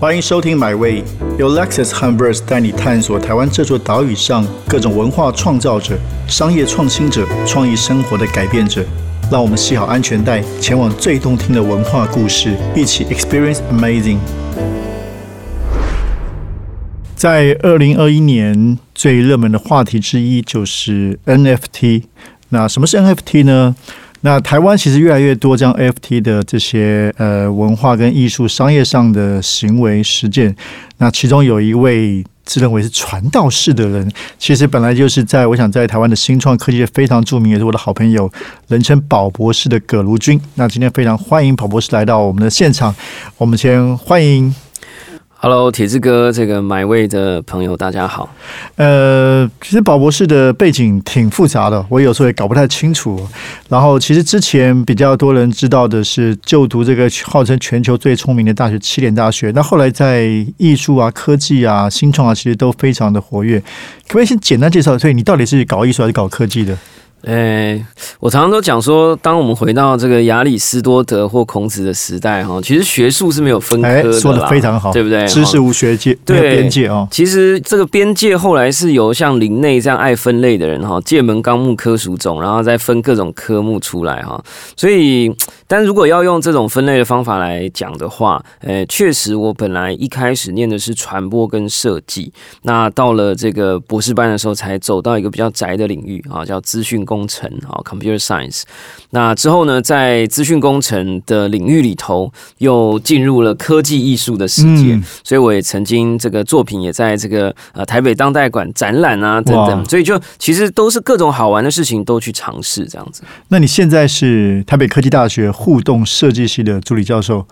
欢迎收听《My Way》，由 Lexus h u m b e r s 带你探索台湾这座岛屿上各种文化创造者、商业创新者、创意生活的改变者。让我们系好安全带，前往最动听的文化故事，一起 Experience Amazing。在二零二一年最热门的话题之一就是 NFT。那什么是 NFT 呢？那台湾其实越来越多将 NFT 的这些呃文化跟艺术商业上的行为实践。那其中有一位自认为是传道士的人，其实本来就是在我想在台湾的新创科技界非常著名，也是我的好朋友，人称宝博士的葛如君。那今天非常欢迎宝博士来到我们的现场，我们先欢迎。Hello，铁志哥，这个买位的朋友，大家好。呃，其实宝博士的背景挺复杂的，我有时候也搞不太清楚。然后，其实之前比较多人知道的是就读这个号称全球最聪明的大学——七点大学。那后来在艺术啊、科技啊、新创啊，其实都非常的活跃。可不可以先简单介绍？所以你到底是搞艺术还是搞科技的？诶，我常常都讲说，当我们回到这个亚里士多德或孔子的时代哈，其实学术是没有分科的说的非常好，对不对？知识无学界，没有边界哦。其实这个边界后来是由像林内这样爱分类的人哈，界门纲目科属种，然后再分各种科目出来哈。所以，但如果要用这种分类的方法来讲的话，诶，确实我本来一开始念的是传播跟设计，那到了这个博士班的时候，才走到一个比较窄的领域啊，叫资讯。工程啊，computer science。那之后呢，在资讯工程的领域里头，又进入了科技艺术的世界。所以我也曾经这个作品也在这个呃台北当代馆展览啊等等。所以就其实都是各种好玩的事情都去尝试这样子。那你现在是台北科技大学互动设计系的助理教授，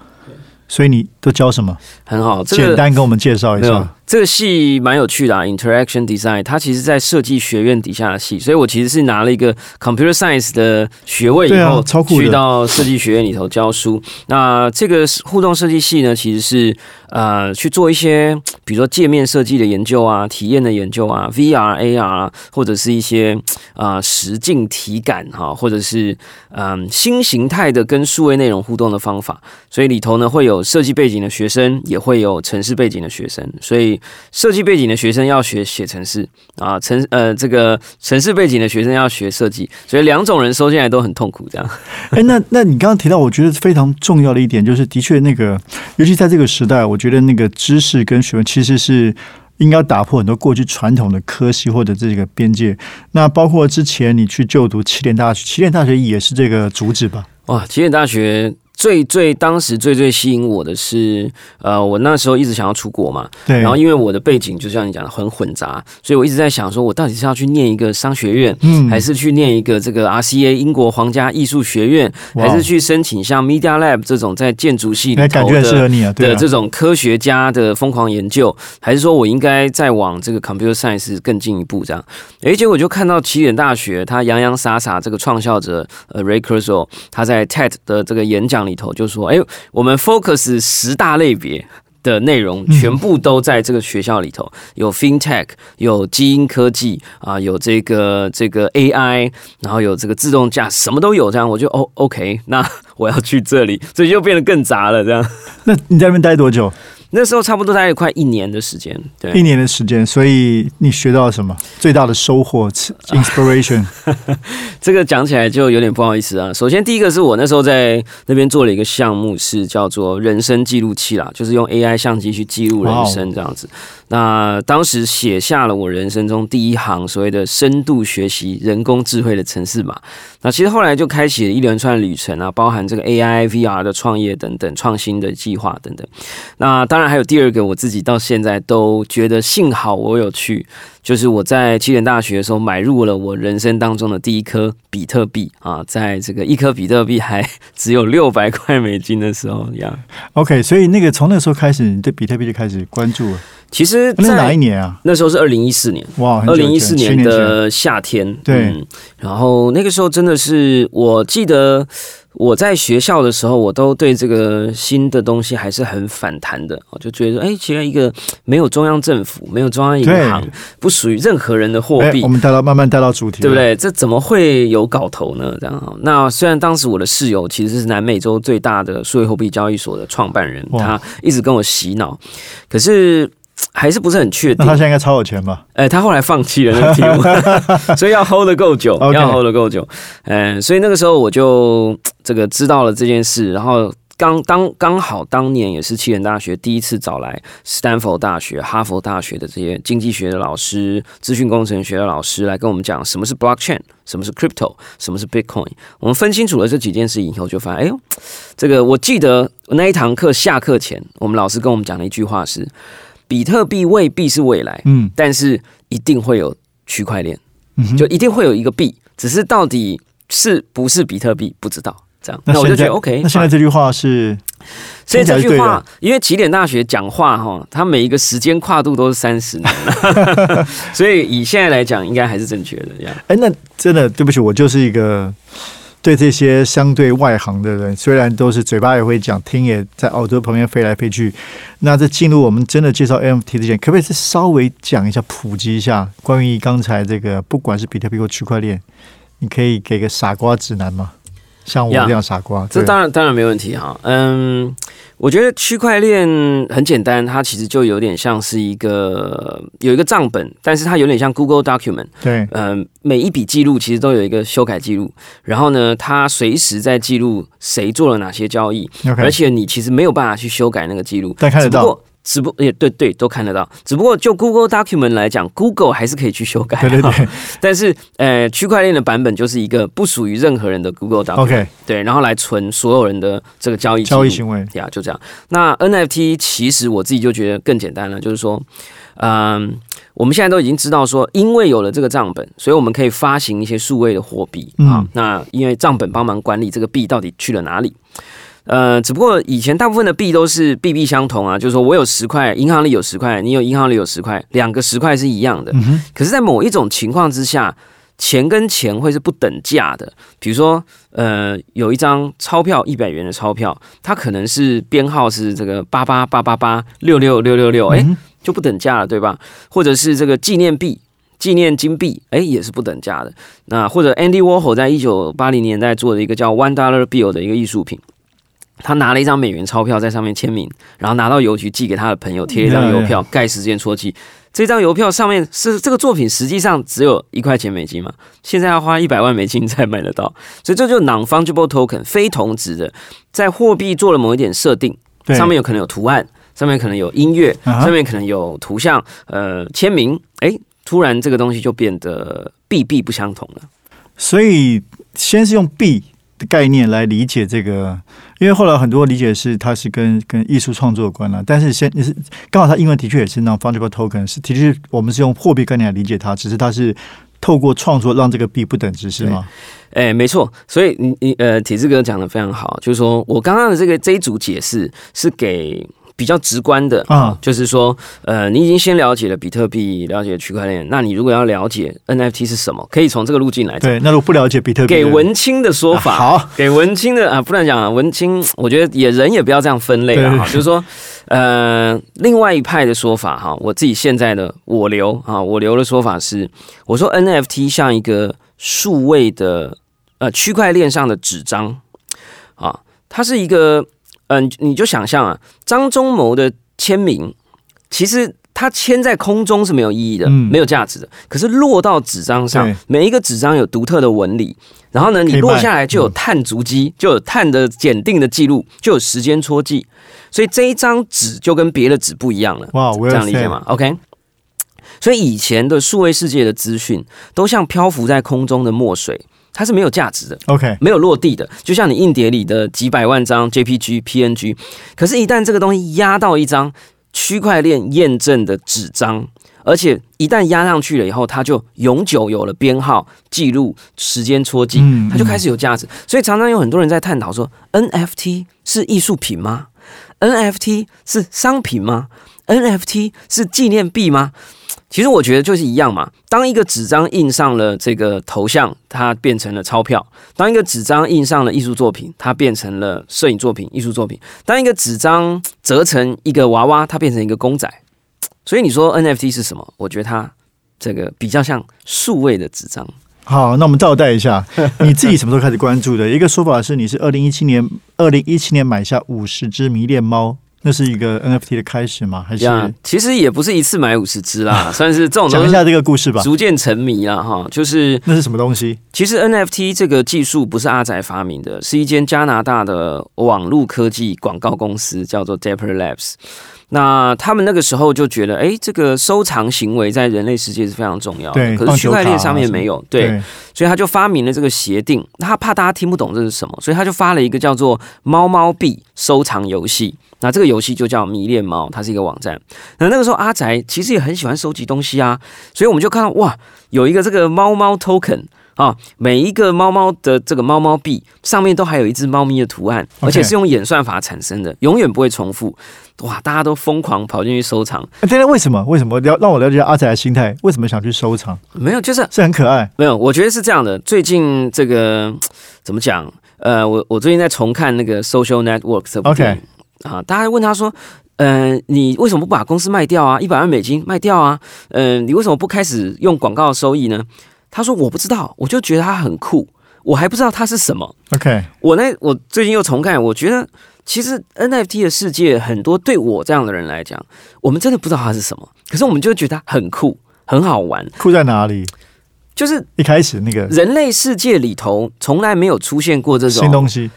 所以你都教什么？很好，简单跟我们介绍一下。这个系蛮有趣的啊，Interaction Design，它其实在设计学院底下的系，所以我其实是拿了一个 Computer Science 的学位以后，去到设计学院里头教书。那这个互动设计系呢，其实是呃去做一些，比如说界面设计的研究啊，体验的研究啊，VR、AR 或者是一些啊实境体感哈，或者是嗯新形态的跟数位内容互动的方法。所以里头呢会有设计背景的学生，也会有城市背景的学生，所以。设计背景的学生要学写城市啊，城呃这个城市背景的学生要学设计，所以两种人收进来都很痛苦。这样，哎，那那你刚刚提到，我觉得非常重要的一点，就是的确那个，尤其在这个时代，我觉得那个知识跟学问其实是应该打破很多过去传统的科系或者这个边界。那包括之前你去就读起点大学，起点大学也是这个主旨吧？哇，起点大学。最最当时最最吸引我的是，呃，我那时候一直想要出国嘛，对。然后因为我的背景就像你讲的很混杂，所以我一直在想说，我到底是要去念一个商学院，嗯，还是去念一个这个 RCA 英国皇家艺术学院，还是去申请像 Media Lab 这种在建筑系里头的的这种科学家的疯狂研究，还是说我应该再往这个 Computer Science 更进一步这样？哎，结果就看到起点大学，他洋洋洒洒这个创校者呃 Ray Kurzweil 他在 TED 的这个演讲。里头就说，哎，我们 focus 十大类别的内容，全部都在这个学校里头，有 FinTech，有基因科技啊，有这个这个 AI，然后有这个自动驾驶，什么都有。这样我就哦，OK，那我要去这里，所以就变得更杂了。这样，那你在那边待多久？那时候差不多大概快一年的时间，对，一年的时间，所以你学到了什么？最大的收获，inspiration。这个讲起来就有点不好意思啊。首先，第一个是我那时候在那边做了一个项目，是叫做人生记录器啦，就是用 AI 相机去记录人生这样子。那当时写下了我人生中第一行所谓的深度学习人工智慧的城市码。那其实后来就开启了一连串旅程啊，包含这个 AI、VR 的创业等等创新的计划等等。那当然还有第二个，我自己到现在都觉得幸好我有去，就是我在七点大学的时候买入了我人生当中的第一颗比特币啊，在这个一颗比特币还只有 六百块美金的时候呀。OK，所以那个从那时候开始，你对比特币就开始关注了。其实那哪一年啊？那时候是二零一四年，哇，二零一四年的夏天。对，然后那个时候真的是，我记得我在学校的时候，我都对这个新的东西还是很反弹的。我就觉得，哎，其实一个没有中央政府、没有中央银行、不属于任何人的货币，我们带到慢慢带到主题，对不对？这怎么会有搞头呢？这样，那虽然当时我的室友其实是南美洲最大的数位货币交易所的创办人，他一直跟我洗脑，可是。还是不是很确定。那他现在应该超有钱吧？哎，他后来放弃了那个题目，所以要 hold 得够久，要 hold 得够久。嗯，所以那个时候我就这个知道了这件事，然后刚当刚好当年也是七人大学第一次找来斯坦福大学、哈佛大学的这些经济学的老师、资讯工程学的老师来跟我们讲什么是 blockchain，什么是 crypto，什么是 bitcoin。我们分清楚了这几件事以后，就发现，哎呦，这个我记得那一堂课下课前，我们老师跟我们讲的一句话是。比特币未必是未来，嗯，但是一定会有区块链，就一定会有一个币，只是到底是不是比特币不知道。这样，那我就觉得 OK。那现在这句话是，所以这句话，因为起点大学讲话哈，它每一个时间跨度都是三十年，所以以现在来讲，应该还是正确的。这样，哎，那真的对不起，我就是一个。对这些相对外行的人，虽然都是嘴巴也会讲，听也在耳朵旁边飞来飞去。那在进入我们真的介绍 NFT 之前，可不可以再稍微讲一下、普及一下关于刚才这个，不管是比特币或区块链，你可以给个傻瓜指南吗？像我这样傻瓜，这当然当然没问题哈。嗯，我觉得区块链很简单，它其实就有点像是一个有一个账本，但是它有点像 Google Document。对，嗯，每一笔记录其实都有一个修改记录，然后呢，它随时在记录谁做了哪些交易，而且你其实没有办法去修改那个记录，但看得到。只不也对对都看得到，只不过就 Google Document 来讲，Google 还是可以去修改。对对对。但是呃，区块链的版本就是一个不属于任何人的 Google Document。OK。对，然后来存所有人的这个交易交易行为。呀，就这样。那 NFT 其实我自己就觉得更简单了，就是说，嗯，我们现在都已经知道说，因为有了这个账本，所以我们可以发行一些数位的货币啊。那因为账本帮忙管理这个币到底去了哪里。呃，只不过以前大部分的币都是币币相同啊，就是说我有十块，银行里有十块，你有银行里有十块，两个十块是一样的。可是，在某一种情况之下，钱跟钱会是不等价的。比如说，呃，有一张钞票一百元的钞票，它可能是编号是这个八八八八八六六六六六，哎，就不等价了，对吧？或者是这个纪念币、纪念金币，哎，也是不等价的。那或者 Andy Warhol 在一九八零年代做的一个叫 One Dollar Bill 的一个艺术品。他拿了一张美元钞票在上面签名，然后拿到邮局寄给他的朋友，贴一张邮票盖时间戳记。这张邮票上面是这个作品，实际上只有一块钱美金嘛，现在要花一百万美金才买得到。所以这就 non-fungible token 非同质的，在货币做了某一点设定，上面有可能有图案，上面可能有音乐，上面可能有图像，呃，签名，哎，突然这个东西就变得币币不相同了。所以先是用币。的概念来理解这个，因为后来很多理解是它是跟跟艺术创作有关了。但是先你是刚好它英文的确也是那 fungible token，是的确我们是用货币概念来理解它，只是它是透过创作让这个币不等值，是吗？哎，没错。所以你你呃，铁志哥讲的非常好，就是说我刚刚的这个这一组解释是给。比较直观的啊，就是说，呃，你已经先了解了比特币，了解区块链，那你如果要了解 NFT 是什么，可以从这个路径来。对，那如果不了解比特币，给文青的说法，好，给文青的啊，不能讲啊，文青，我觉得也人也不要这样分类啊，就是说，呃，另外一派的说法哈，我自己现在的我留啊，我留的说法是，我说 NFT 像一个数位的呃区块链上的纸张啊，它是一个。嗯，你就想象啊，张忠谋的签名，其实他签在空中是没有意义的，没有价值的。可是落到纸张上，每一个纸张有独特的纹理，然后呢，你落下来就有碳足迹，就有碳的检定的记录，就有时间戳记，所以这一张纸就跟别的纸不一样了。哇，这样理解吗？OK。所以以前的数位世界的资讯，都像漂浮在空中的墨水。它是没有价值的，OK，没有落地的，就像你硬碟里的几百万张 JPG、PNG，可是，一旦这个东西压到一张区块链验证的纸张，而且一旦压上去了以后，它就永久有了编号、记录、时间戳记，它就开始有价值。所以，常常有很多人在探讨说，NFT 是艺术品吗？NFT 是商品吗？NFT 是纪念币吗？其实我觉得就是一样嘛。当一个纸张印上了这个头像，它变成了钞票；当一个纸张印上了艺术作品，它变成了摄影作品、艺术作品；当一个纸张折成一个娃娃，它变成一个公仔。所以你说 NFT 是什么？我觉得它这个比较像数位的纸张。好，那我们倒带一下，你自己什么时候开始关注的？一个说法是你是二零一七年，二零一七年买下五十只迷恋猫。那是一个 NFT 的开始吗？还是其实也不是一次买五十只啦，算是这种讲一下这个故事吧。逐渐沉迷了哈，就是那是什么东西？其实 NFT 这个技术不是阿宅发明的，是一间加拿大的网络科技广告公司，叫做 Dapper Labs。那他们那个时候就觉得，哎，这个收藏行为在人类世界是非常重要的，可是区块链上面没有，对，所以他就发明了这个协定。他怕大家听不懂这是什么，所以他就发了一个叫做“猫猫币”收藏游戏。那这个游戏就叫迷恋猫，它是一个网站。那那个时候阿宅其实也很喜欢收集东西啊，所以我们就看到哇，有一个这个猫猫 token。啊，每一个猫猫的这个猫猫币上面都还有一只猫咪的图案，而且是用演算法产生的，永远不会重复。哇，大家都疯狂跑进去收藏。现在为什么？为什么了？让我了解阿仔的心态，为什么想去收藏？没有，就是是很可爱。没有，我觉得是这样的。最近这个 怎么讲？呃，我我最近在重看那个 Social Network 这部电影啊，大家问他说，嗯，你为什么不把公司卖掉啊？一百万美金卖掉啊？嗯，你为什么不开始用广告收益呢？他说：“我不知道，我就觉得它很酷，我还不知道它是什么。” OK，我那我最近又重看，我觉得其实 NFT 的世界很多对我这样的人来讲，我们真的不知道它是什么，可是我们就觉得它很酷，很好玩。酷在哪里？就是一开始那个人类世界里头从来没有出现过这种新东西。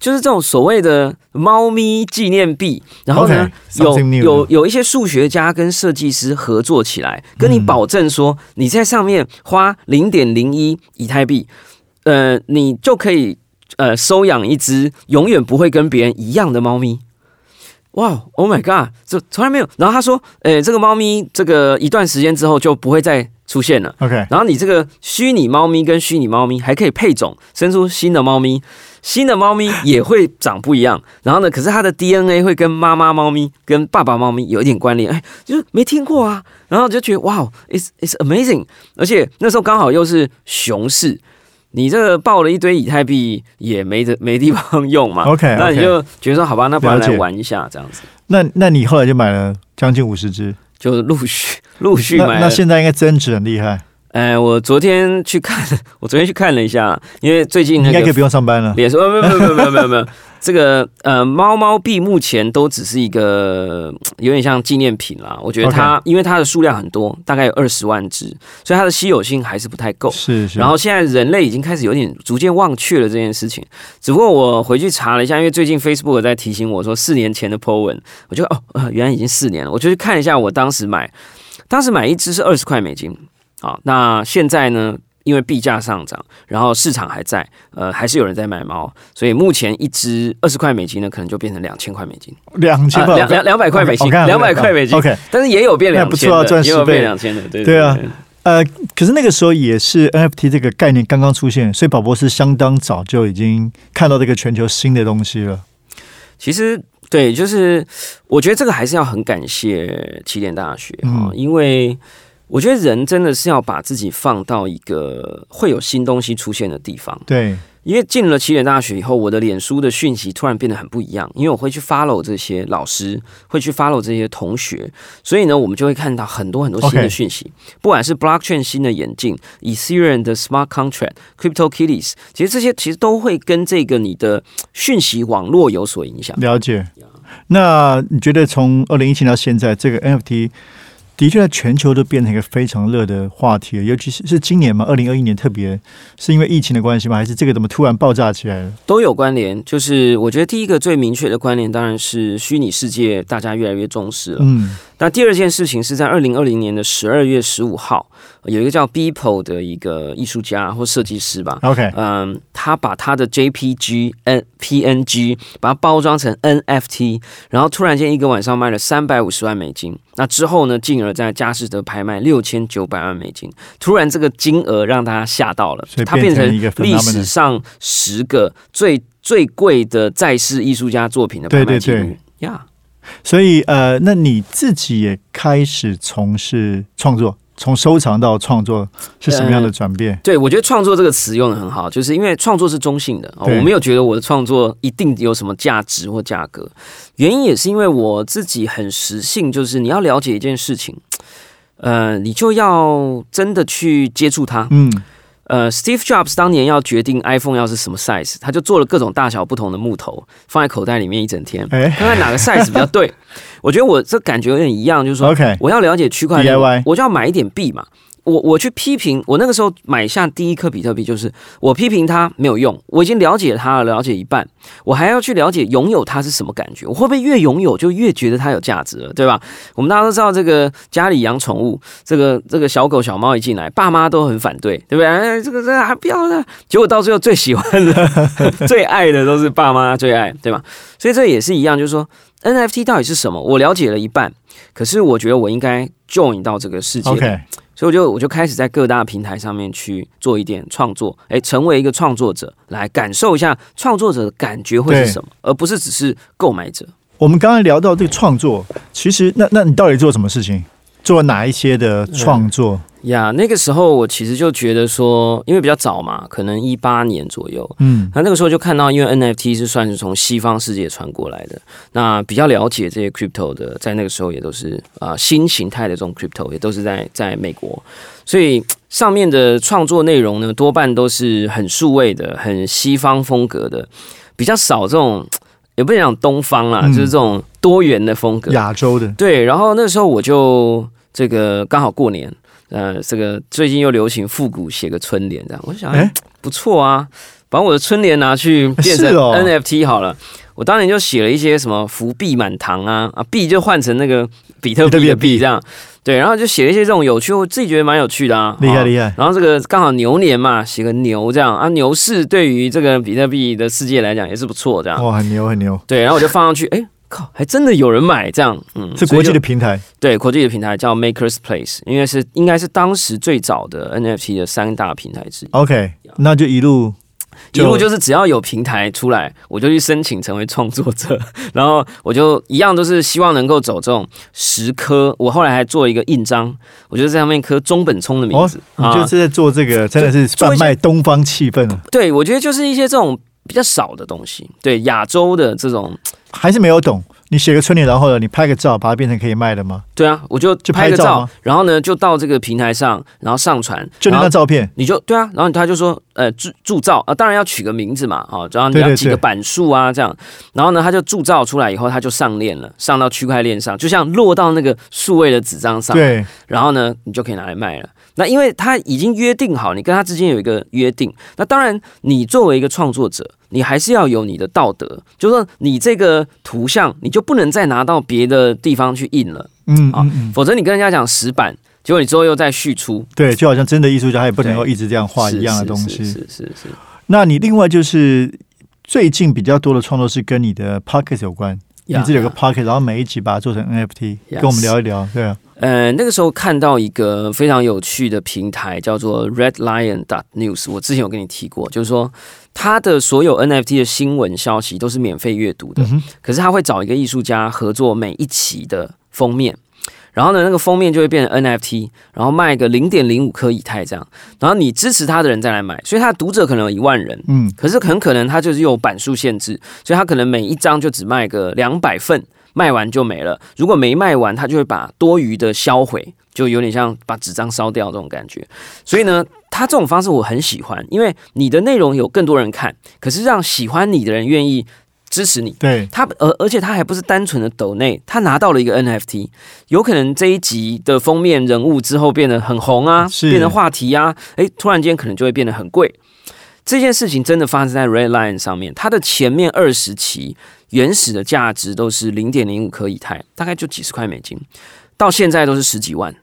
就是这种所谓的猫咪纪念币，然后呢，有有有一些数学家跟设计师合作起来，跟你保证说，你在上面花零点零一以太币，呃，你就可以呃收养一只永远不会跟别人一样的猫咪。哇，Oh my God，这从来没有。然后他说，诶，这个猫咪这个一段时间之后就不会再出现了。OK，然后你这个虚拟猫咪跟虚拟猫咪还可以配种，生出新的猫咪。新的猫咪也会长不一样，然后呢？可是它的 DNA 会跟妈妈猫咪、跟爸爸猫咪有一点关联，哎，就是没听过啊。然后就觉得哇，it's it's amazing。而且那时候刚好又是熊市，你这个爆了一堆以太币也没得没地方用嘛。OK，那你就觉得说好吧，那不然来玩一下这样子。那那你后来就买了将近五十只，就陆续 陆续买。那现在应该增值很厉害。哎，我昨天去看，我昨天去看了一下，因为最近应该可以不用上班了。脸说没有没有没有没有没有，这个呃猫猫币目前都只是一个有点像纪念品啦。我觉得它因为它的数量很多，大概有二十万只，所以它的稀有性还是不太够。是是。然后现在人类已经开始有点逐渐忘却了这件事情。只不过我回去查了一下，因为最近 Facebook 在提醒我说四年前的 po 文，我觉得哦，原来已经四年了。我就去看一下我当时买，当时买一只是二十块美金。好，那现在呢？因为币价上涨，然后市场还在，呃，还是有人在买猫，所以目前一只二十块美金呢，可能就变成两千块美金，两千两两两百块美金，两百块美金。OK，但是也有变两千的，也有变两千的，对对啊。呃，可是那个时候也是 NFT 这个概念刚刚出现，所以宝博是相当早就已经看到这个全球新的东西了。其实对，就是我觉得这个还是要很感谢起点大学啊，因为。我觉得人真的是要把自己放到一个会有新东西出现的地方。对，因为进了起点大学以后，我的脸书的讯息突然变得很不一样，因为我会去 follow 这些老师，会去 follow 这些同学，所以呢，我们就会看到很多很多新的讯息，不管是 blockchain 新的演进，以 Ethereum 的 smart contract、Crypto Kitties，其实这些其实都会跟这个你的讯息网络有所影响。了解。那你觉得从二零一七到现在，这个 NFT？的确，在全球都变成一个非常热的话题，尤其是是今年嘛，二零二一年特别是因为疫情的关系吗？还是这个怎么突然爆炸起来了？都有关联。就是我觉得第一个最明确的关联，当然是虚拟世界大家越来越重视了。嗯，那第二件事情是在二零二零年的十二月十五号。有一个叫 Beeple 的一个艺术家或设计师吧，OK，嗯，他把他的 JPG、N、PNG 把它包装成 NFT，然后突然间一个晚上卖了三百五十万美金。那之后呢，进而在佳士得拍卖六千九百万美金。突然这个金额让大家吓到了，他变成历史上十个最最贵的在世艺术家作品的拍卖记录呀。所以呃，那你自己也开始从事创作，从收藏到创作是什么样的转变？对，我觉得创作这个词用的很好，就是因为创作是中性的，我没有觉得我的创作一定有什么价值或价格。原因也是因为我自己很实性，就是你要了解一件事情，呃，你就要真的去接触它。嗯。呃，Steve Jobs 当年要决定 iPhone 要是什么 size，他就做了各种大小不同的木头，放在口袋里面一整天，看看哪个 size 比较对。我觉得我这感觉有点一样，就是说，我要了解区块链，我就要买一点币嘛。我我去批评，我那个时候买下第一颗比特币，就是我批评它没有用，我已经了解它了，了解一半，我还要去了解拥有它是什么感觉，我会不会越拥有就越觉得它有价值了，对吧？我们大家都知道，这个家里养宠物，这个这个小狗小猫一进来，爸妈都很反对，对不对？哎，这个这个还不要了，结果到最后最喜欢的、最爱的都是爸妈最爱，对吧？所以这也是一样，就是说 NFT 到底是什么？我了解了一半，可是我觉得我应该 join 到这个世界。所以我就我就开始在各大平台上面去做一点创作，哎，成为一个创作者，来感受一下创作者的感觉会是什么，而不是只是购买者。我们刚才聊到这个创作，其实那那你到底做什么事情？做哪一些的创作？呀？那个时候我其实就觉得说，因为比较早嘛，可能一八年左右，嗯，那那个时候就看到，因为 NFT 是算是从西方世界传过来的，那比较了解这些 crypto 的，在那个时候也都是啊新形态的这种 crypto 也都是在在美国，所以上面的创作内容呢，多半都是很数位的、很西方风格的，比较少这种也不能讲东方啦，就是这种多元的风格，亚洲的对。然后那时候我就。这个刚好过年，呃，这个最近又流行复古写个春联，这样我就想，哎，不错啊，把我的春联拿去变成 NFT 好了。我当年就写了一些什么福币满堂啊，啊币就换成那个比特币的币这样，对，然后就写了一些这种有趣，我自己觉得蛮有趣的啊，厉害厉害。然后这个刚好牛年嘛，写个牛这样啊，牛市对于这个比特币的世界来讲也是不错这样，哇，很牛很牛。对，然后我就放上去，哎。靠，还真的有人买这样，嗯，是国际的平台，对，国际的平台叫 Makers Place，因为是应该是当时最早的 NFT 的三大平台之一。OK，那就一路一路就是只要有平台出来，我就去申请成为创作者，然后我就一样都是希望能够走这种十颗。我后来还做一个印章，我就在上面刻中本聪的名字。你就是在做这个，真的是贩卖东方气氛啊！对，我觉得就是一些这种比较少的东西，对亚洲的这种。还是没有懂，你写个春联，然后呢，你拍个照，把它变成可以卖的吗？对啊，我就就拍个照，然后呢，就到这个平台上，然后上传，就那张照片，你就对啊，然后他就说，呃，铸铸造啊，当然要取个名字嘛，哦，然后你要几个版数啊，这样，然后呢，他就铸造出来以后，他就上链了，上到区块链上，就像落到那个数位的纸张上，对，然后呢，你就可以拿来卖了。那因为他已经约定好，你跟他之间有一个约定，那当然，你作为一个创作者。你还是要有你的道德，就是说你这个图像，你就不能再拿到别的地方去印了，嗯啊，否则你跟人家讲石板，结果你之后又再续出，对，就好像真的艺术家，他也不能够一直这样画一样的东西，是是是。那你另外就是最近比较多的创作是跟你的 pocket 有关，你自己有个 pocket，然后每一集把它做成 NFT，跟我们聊一聊，对啊。呃，那个时候看到一个非常有趣的平台，叫做 Red Lion dot News。我之前有跟你提过，就是说他的所有 NFT 的新闻消息都是免费阅读的。可是他会找一个艺术家合作每一期的封面，然后呢，那个封面就会变成 NFT，然后卖个零点零五颗以太这样。然后你支持他的人再来买，所以他的读者可能有一万人。嗯，可是很可能他就是有版数限制，所以他可能每一张就只卖个两百份。卖完就没了，如果没卖完，他就会把多余的销毁，就有点像把纸张烧掉这种感觉。所以呢，他这种方式我很喜欢，因为你的内容有更多人看，可是让喜欢你的人愿意支持你。对他，而而且他还不是单纯的抖内，他拿到了一个 NFT，有可能这一集的封面人物之后变得很红啊，变成话题啊，诶，突然间可能就会变得很贵。这件事情真的发生在 Red Line 上面，它的前面二十期。原始的价值都是零点零五颗以太，大概就几十块美金，到现在都是十几万。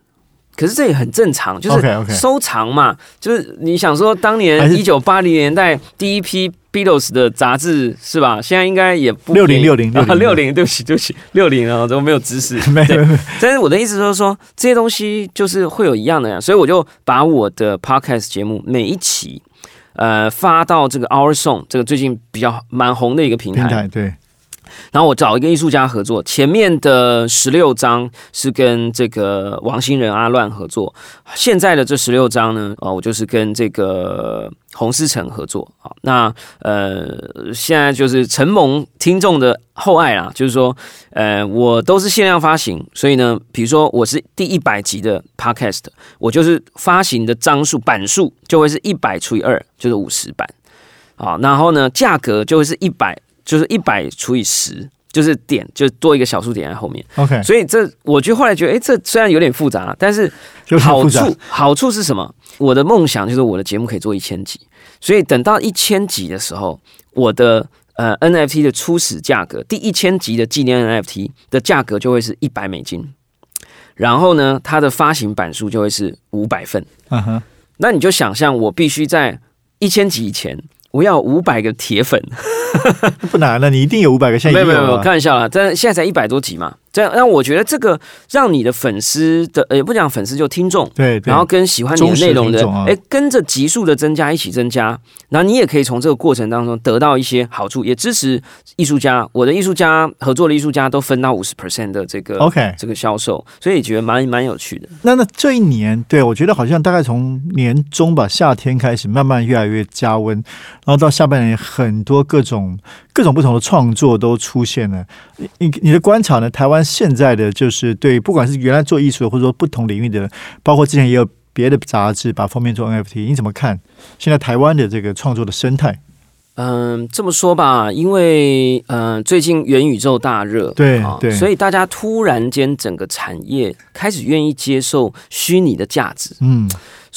可是这也很正常，就是收藏嘛。就是你想说，当年一九八零年代第一批 Beatles 的杂志是吧？现在应该也不六零六零六零，对不起对不起，六零啊，都没有知识。没有。但是我的意思就是说，这些东西就是会有一样的呀。所以我就把我的 Podcast 节目每一期呃发到这个 Our Song 这个最近比较蛮红的一个平台。对。然后我找一个艺术家合作，前面的十六张是跟这个王新仁阿乱合作，现在的这十六张呢，哦，我就是跟这个洪思成合作。好，那呃，现在就是承蒙听众的厚爱啦，就是说，呃，我都是限量发行，所以呢，比如说我是第一百集的 Podcast，我就是发行的张数版数就会是一百除以二，就是五十版。好，然后呢，价格就会是一百。就是一百除以十，就是点，就多一个小数点在后面。OK，所以这我就后来觉得，哎，这虽然有点复杂，但是好处好处是什么？我的梦想就是我的节目可以做一千集，所以等到一千集的时候，我的呃 NFT 的初始价格，第一千集的纪念 NFT 的价格就会是一百美金，然后呢，它的发行版数就会是五百份。嗯哼，那你就想象我必须在一千集以前。我要五百个铁粉，不难了，你一定有五百个。现在没有没有，开玩笑啦，但现在才一百多集嘛。这样，让我觉得这个让你的粉丝的，也不讲粉丝就听众，对，然后跟喜欢你的内容的，哎，跟着急速的增加，一起增加，然后你也可以从这个过程当中得到一些好处，也支持艺术家。我的艺术家合作的艺术家都分到五十 percent 的这个 OK 这个销售，所以觉得蛮蛮有趣的。那那这一年，对我觉得好像大概从年中吧，夏天开始慢慢越来越加温，然后到下半年很多各种各种不同的创作都出现了。你你的观察呢？台湾现在的就是对，不管是原来做艺术的，或者说不同领域的，包括之前也有别的杂志把封面做 NFT，你怎么看现在台湾的这个创作的生态？嗯，这么说吧，因为嗯，最近元宇宙大热，对对，所以大家突然间整个产业开始愿意接受虚拟的价值，嗯。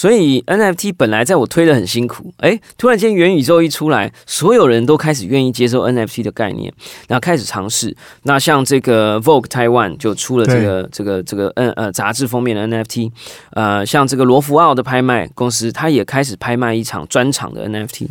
所以 NFT 本来在我推的很辛苦，哎，突然间元宇宙一出来，所有人都开始愿意接受 NFT 的概念，然后开始尝试。那像这个 Vogue Taiwan 就出了这个这个这个 N 呃杂志封面的 NFT，呃，像这个罗浮奥的拍卖公司，它也开始拍卖一场专场的 NFT。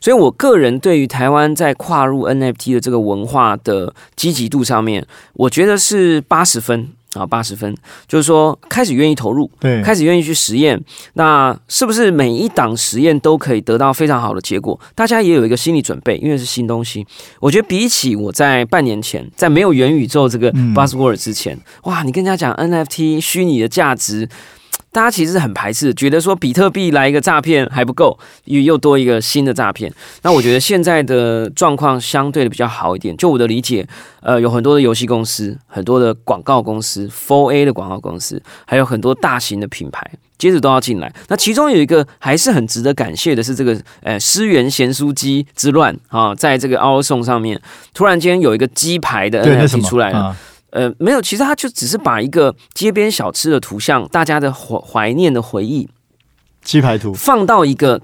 所以我个人对于台湾在跨入 NFT 的这个文化的积极度上面，我觉得是八十分。啊，八十分，就是说开始愿意投入，对，开始愿意去实验。那是不是每一档实验都可以得到非常好的结果？大家也有一个心理准备，因为是新东西。我觉得比起我在半年前，在没有元宇宙这个 buzzword 之前，哇，你跟人家讲 NFT 虚拟的价值。大家其实很排斥，觉得说比特币来一个诈骗还不够，又又多一个新的诈骗。那我觉得现在的状况相对的比较好一点。就我的理解，呃，有很多的游戏公司、很多的广告公司、Four A 的广告公司，还有很多大型的品牌，接着都要进来。那其中有一个还是很值得感谢的是，这个呃，思源咸酥鸡之乱啊，在这个 Our Song 上面，突然间有一个鸡排的 NFT 出来了。呃，没有，其实他就只是把一个街边小吃的图像，大家的怀怀念的回忆，鸡排图放到一个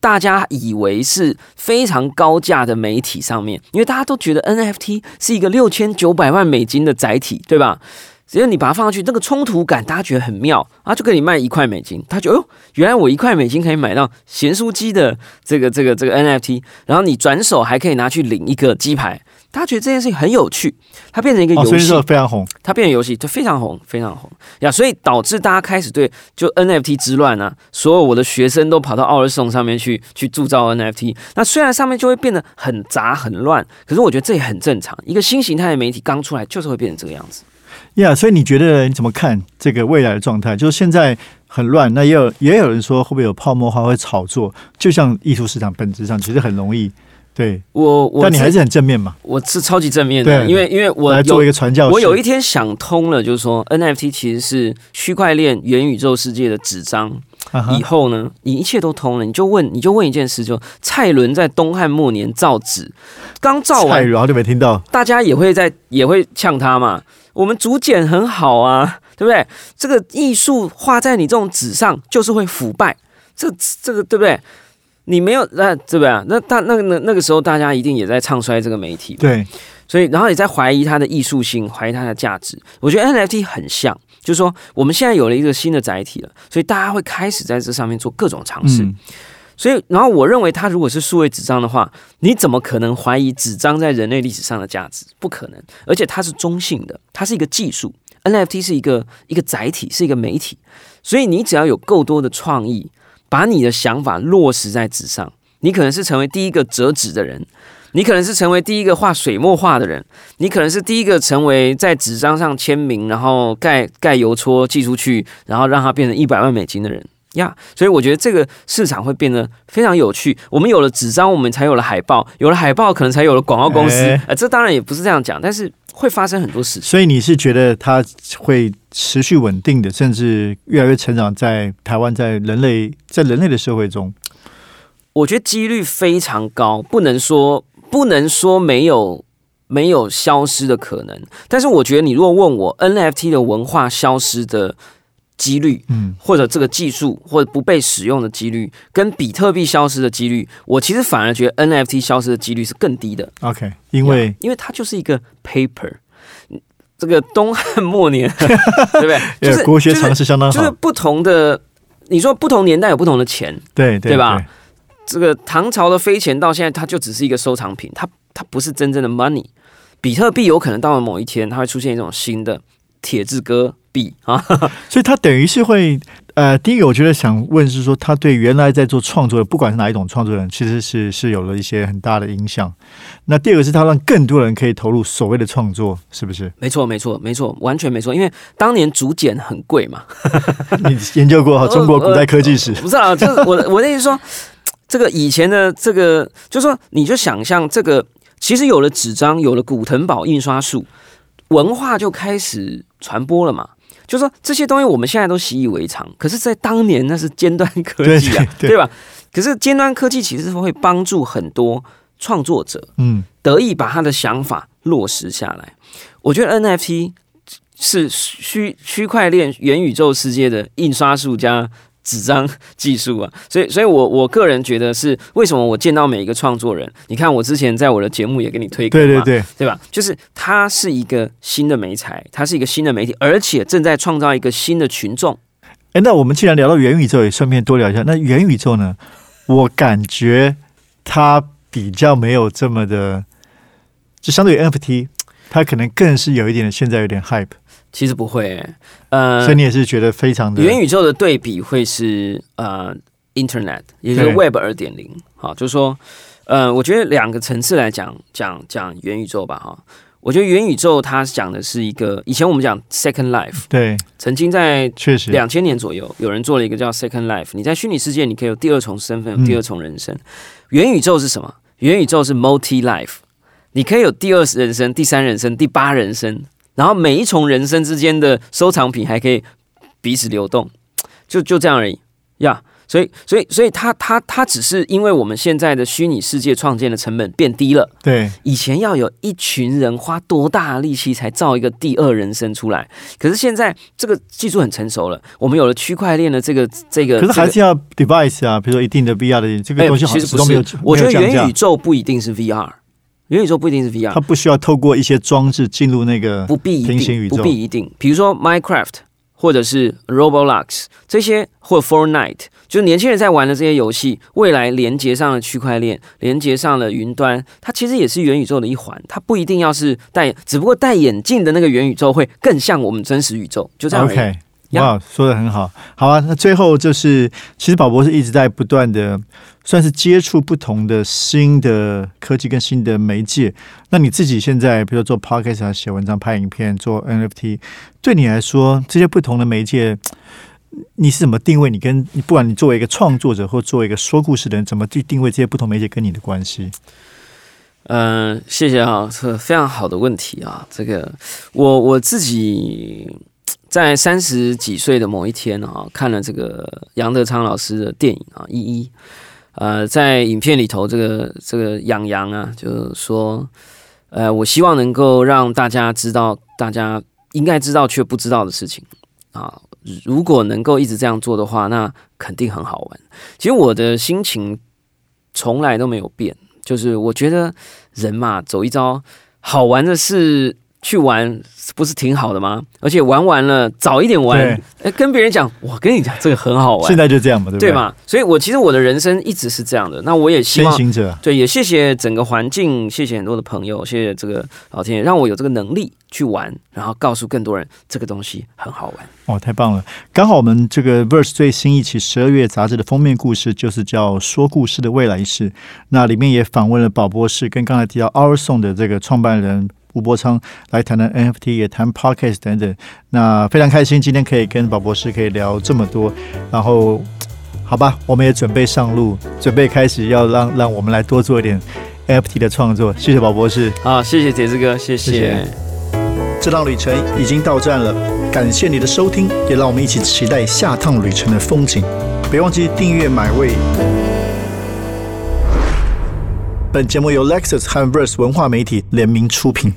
大家以为是非常高价的媒体上面，因为大家都觉得 NFT 是一个六千九百万美金的载体，对吧？只要你把它放上去，那个冲突感大家觉得很妙啊，就给你卖一块美金，他觉得哦，原来我一块美金可以买到咸酥鸡的这个这个这个 NFT，然后你转手还可以拿去领一个鸡排。他觉得这件事情很有趣，它变成一个游戏，所以非常红。它变成游戏，就非常红，非常红呀。所以导致大家开始对就 NFT 之乱啊，所有我的学生都跑到奥尔颂上面去去铸造 NFT。那虽然上面就会变得很杂很乱，可是我觉得这也很正常。一个新形态的媒体刚出来，就是会变成这个样子。呀，所以你觉得你怎么看这个未来的状态？就是现在很乱，那也有也有人说会不会有泡沫化，会炒作？就像艺术市场本质上其实很容易。对我，我但你还是很正面嘛？我是超级正面的，因为因为我来做一个传教。我有一天想通了，就是说 NFT 其实是区块链元宇宙世界的纸张。以后呢，你一切都通了，你就问，你就问一件事，就蔡伦在东汉末年造纸，刚造完，然后就没听到，大家也会在也会呛他嘛。我们竹简很好啊，对不对？这个艺术画在你这种纸上，就是会腐败。这这个对不对？你没有那对不对啊？那大那个那那个时候，大家一定也在唱衰这个媒体，对，所以然后也在怀疑它的艺术性，怀疑它的价值。我觉得 NFT 很像，就是说我们现在有了一个新的载体了，所以大家会开始在这上面做各种尝试。所以，然后我认为，它如果是数位纸张的话，你怎么可能怀疑纸张在人类历史上的价值？不可能。而且它是中性的，它是一个技术，NFT 是一个一个载体，是一个媒体。所以你只要有够多的创意。把你的想法落实在纸上，你可能是成为第一个折纸的人，你可能是成为第一个画水墨画的人，你可能是第一个成为在纸张上签名，然后盖盖邮戳寄出去，然后让它变成一百万美金的人呀。所以我觉得这个市场会变得非常有趣。我们有了纸张，我们才有了海报，有了海报，可能才有了广告公司。呃，这当然也不是这样讲，但是会发生很多事情。所以你是觉得它会持续稳定的，甚至越来越成长在台湾，在人类在人类的社会中？我觉得几率非常高，不能说不能说没有没有消失的可能。但是我觉得，你如果问我 NFT 的文化消失的几率，嗯，或者这个技术或者不被使用的几率，跟比特币消失的几率，我其实反而觉得 NFT 消失的几率是更低的。OK，因为因为它就是一个 paper，这个东汉末年，对不对？就是国学常识相当好，就是不同的。你说不同年代有不同的钱，对对吧？这个唐朝的飞钱到现在，它就只是一个收藏品，它它不是真正的 money。比特币有可能到了某一天，它会出现一种新的铁字哥币啊，所以他等于是会呃，第一个我觉得想问是说，他对原来在做创作的，不管是哪一种创作人，其实是是有了一些很大的影响。那第二个是他让更多人可以投入所谓的创作，是不是？没错，没错，没错，完全没错。因为当年竹简很贵嘛，你研究过中国古代科技史？不是啊，就是我我的意思说。这个以前的这个，就是说你就想象这个，其实有了纸张，有了古腾堡印刷术，文化就开始传播了嘛。就说这些东西我们现在都习以为常，可是，在当年那是尖端科技啊，对吧？可是尖端科技其实会帮助很多创作者，嗯，得以把他的想法落实下来。我觉得 NFT 是区区块链元宇宙世界的印刷术加。纸张技术啊，所以，所以我我个人觉得是为什么我见到每一个创作人，你看我之前在我的节目也给你推过，对对对，对吧？就是他是一个新的媒材，他是一个新的媒体，而且正在创造一个新的群众。哎，那我们既然聊到元宇宙，也顺便多聊一下。那元宇宙呢？我感觉它比较没有这么的，就相对于 NFT，它可能更是有一点现在有点 hype。其实不会，呃，所以你也是觉得非常的元宇宙的对比会是呃，Internet，也就是 Web 二点零，好，就是说，呃，我觉得两个层次来讲讲讲元宇宙吧，哈，我觉得元宇宙它讲的是一个，以前我们讲 Second Life，对，曾经在确实两千年左右，有人做了一个叫 Second Life，你在虚拟世界你可以有第二重身份，有第二重人生。元宇宙是什么？元宇宙是 Multi Life，你可以有第二人生、第三人生、第八人生。然后每一重人生之间的收藏品还可以彼此流动，就就这样而已呀。所以，所以，所以，他他他只是因为我们现在的虚拟世界创建的成本变低了。对，以前要有一群人花多大的力气才造一个第二人生出来，可是现在这个技术很成熟了，我们有了区块链的这个这个。可是还是要 device 啊，比如说一定的 VR 的这个东西，其实不是。我觉得元宇宙不一定是 VR。元宇宙不一定是 VR，它不需要透过一些装置进入那个不必平行宇宙，不必一定。比如说 Minecraft 或者是 Roblox 这些，或 Fortnite，就是年轻人在玩的这些游戏，未来连接上了区块链，连接上了云端，它其实也是元宇宙的一环。它不一定要是戴，只不过戴眼镜的那个元宇宙会更像我们真实宇宙，就这样。OK，哇，说的很好，好啊。那最后就是，其实宝博是一直在不断的。算是接触不同的新的科技跟新的媒介。那你自己现在，比如做 podcast 啊、写文章、拍影片、做 NFT，对你来说，这些不同的媒介，你是怎么定位？你跟你不管你作为一个创作者或作为一个说故事的人，怎么去定位这些不同媒介跟你的关系？嗯，谢谢啊，是非常好的问题啊。这个我我自己在三十几岁的某一天啊，看了这个杨德昌老师的电影啊，《一一》。呃，在影片里头，这个这个养羊啊，就是说，呃，我希望能够让大家知道，大家应该知道却不知道的事情啊。如果能够一直这样做的话，那肯定很好玩。其实我的心情从来都没有变，就是我觉得人嘛，走一遭好玩的事。去玩不是挺好的吗？而且玩完了早一点玩，哎，跟别人讲，我跟你讲这个很好玩。现在就这样嘛，对不对？对嘛？所以，我其实我的人生一直是这样的。那我也希望，对，也谢谢整个环境，谢谢很多的朋友，谢谢这个老天爷，让我有这个能力去玩，然后告诉更多人这个东西很好玩。哦，太棒了！刚好我们这个 Verse 最新一期十二月杂志的封面故事就是叫《说故事的未来式》，那里面也访问了宝博士，跟刚才提到 Our Song 的这个创办人。吴伯昌来谈谈 NFT，也谈 Podcast 等等。那非常开心，今天可以跟宝博士可以聊这么多。然后，好吧，我们也准备上路，准备开始要让让我们来多做一点 NFT 的创作。谢谢宝博士。啊，谢谢铁子哥，谢谢。这趟旅程已经到站了，感谢你的收听，也让我们一起期待下趟旅程的风景。别忘记订阅买位。本节目由 Lexus 和 Verse 文化媒体联名出品。